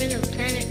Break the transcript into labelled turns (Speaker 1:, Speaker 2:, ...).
Speaker 1: in the
Speaker 2: children planet